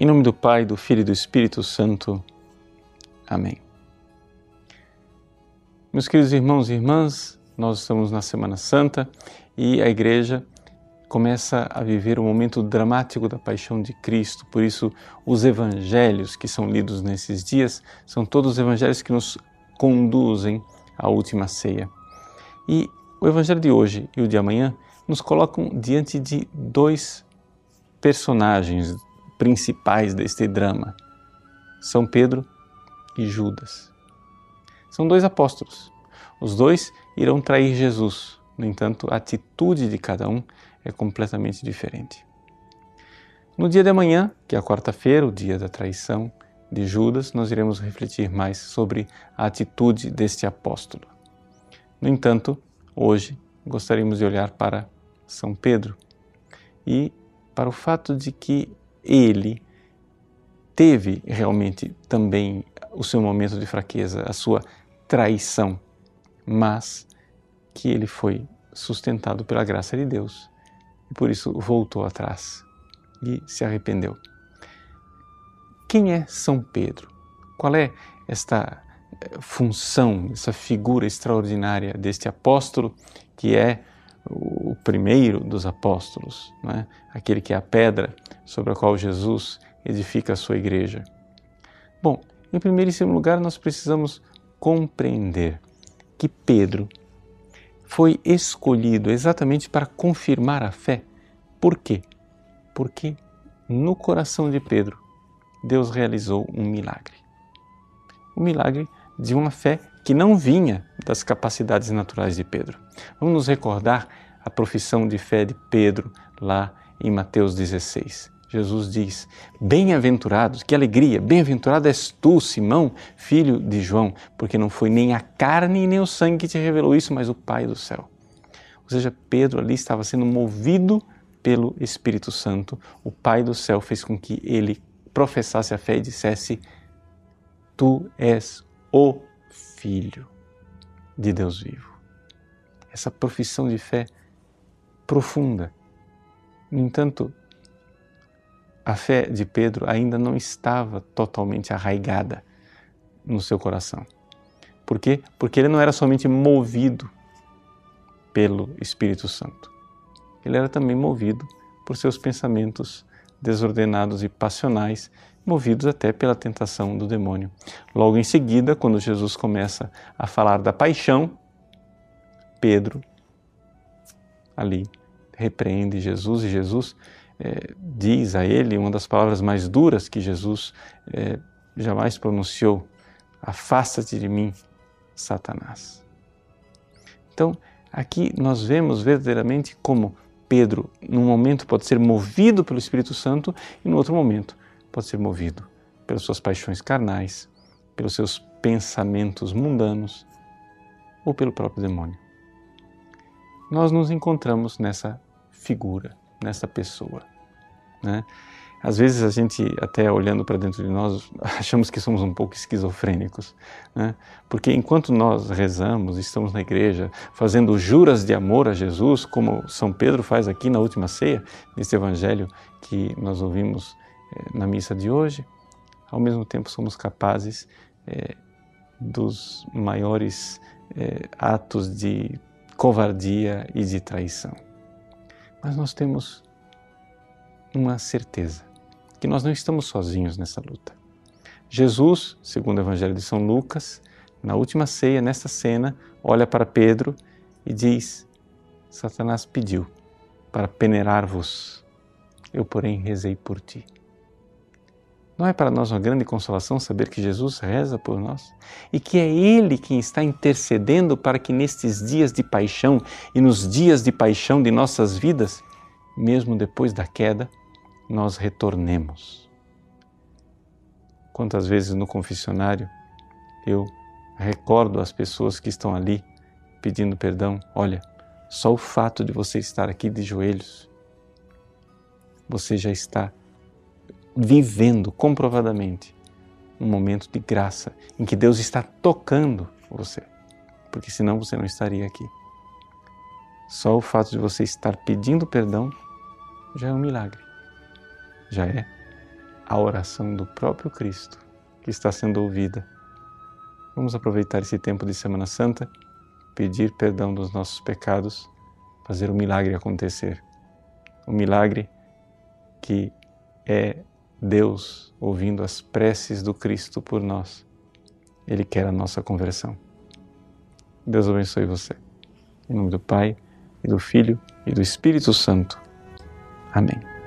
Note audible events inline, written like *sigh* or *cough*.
Em nome do Pai, do Filho e do Espírito Santo. Amém. Meus queridos irmãos e irmãs, nós estamos na Semana Santa e a Igreja começa a viver o momento dramático da paixão de Cristo. Por isso, os evangelhos que são lidos nesses dias são todos os evangelhos que nos conduzem à última ceia. E o evangelho de hoje e o de amanhã nos colocam diante de dois personagens, principais deste drama: São Pedro e Judas. São dois apóstolos. Os dois irão trair Jesus. No entanto, a atitude de cada um é completamente diferente. No dia de amanhã, que é a quarta-feira, o dia da traição de Judas, nós iremos refletir mais sobre a atitude deste apóstolo. No entanto, hoje gostaríamos de olhar para São Pedro e para o fato de que ele teve realmente também o seu momento de fraqueza, a sua traição, mas que ele foi sustentado pela graça de Deus e por isso voltou atrás e se arrependeu. Quem é São Pedro? Qual é esta eh, função, essa figura extraordinária deste apóstolo que é o primeiro dos apóstolos, é? aquele que é a pedra sobre a qual Jesus edifica a sua igreja? Bom, em primeiro segundo lugar, nós precisamos compreender que Pedro foi escolhido exatamente para confirmar a fé. Por quê? Porque no coração de Pedro, Deus realizou um milagre. O milagre de uma fé que não vinha das capacidades naturais de Pedro. Vamos nos recordar a profissão de fé de Pedro lá em Mateus 16. Jesus diz: Bem-aventurados, que alegria, bem-aventurado és tu, Simão, filho de João, porque não foi nem a carne nem o sangue que te revelou isso, mas o Pai do céu. Ou seja, Pedro ali estava sendo movido pelo Espírito Santo. O Pai do céu fez com que ele professasse a fé e dissesse: Tu és o Filho de Deus vivo. Essa profissão de fé profunda. No entanto, a fé de Pedro ainda não estava totalmente arraigada no seu coração. Por quê? Porque ele não era somente movido pelo Espírito Santo. Ele era também movido por seus pensamentos desordenados e passionais, movidos até pela tentação do demônio. Logo em seguida, quando Jesus começa a falar da paixão, Pedro ali repreende Jesus e Jesus é, diz a ele uma das palavras mais duras que Jesus é, jamais pronunciou: Afasta-te de mim, Satanás. Então, aqui nós vemos verdadeiramente como Pedro, num momento, pode ser movido pelo Espírito Santo e, no outro momento, pode ser movido pelas suas paixões carnais, pelos seus pensamentos mundanos ou pelo próprio demônio. Nós nos encontramos nessa figura, nessa pessoa. Né? Às vezes a gente, até olhando para dentro de nós, *laughs* achamos que somos um pouco esquizofrênicos, né? porque enquanto nós rezamos, estamos na igreja, fazendo juras de amor a Jesus, como São Pedro faz aqui na última ceia, nesse evangelho que nós ouvimos na missa de hoje, ao mesmo tempo somos capazes eh, dos maiores eh, atos de covardia e de traição. Mas nós temos uma certeza, que nós não estamos sozinhos nessa luta. Jesus, segundo o Evangelho de São Lucas, na última ceia, nesta cena, olha para Pedro e diz: Satanás pediu para peneirar-vos, eu, porém, rezei por ti. Não é para nós uma grande consolação saber que Jesus reza por nós e que é Ele quem está intercedendo para que nestes dias de paixão e nos dias de paixão de nossas vidas, mesmo depois da queda, nós retornemos. Quantas vezes no confessionário eu recordo as pessoas que estão ali pedindo perdão: olha, só o fato de você estar aqui de joelhos, você já está vivendo comprovadamente um momento de graça em que Deus está tocando você, porque senão você não estaria aqui. Só o fato de você estar pedindo perdão já é um milagre, já é a oração do próprio Cristo que está sendo ouvida. Vamos aproveitar esse tempo de Semana Santa, pedir perdão dos nossos pecados, fazer o milagre acontecer. O milagre que é Deus ouvindo as preces do Cristo por nós. Ele quer a nossa conversão. Deus abençoe você. Em nome do Pai, e do Filho, e do Espírito Santo. Amém.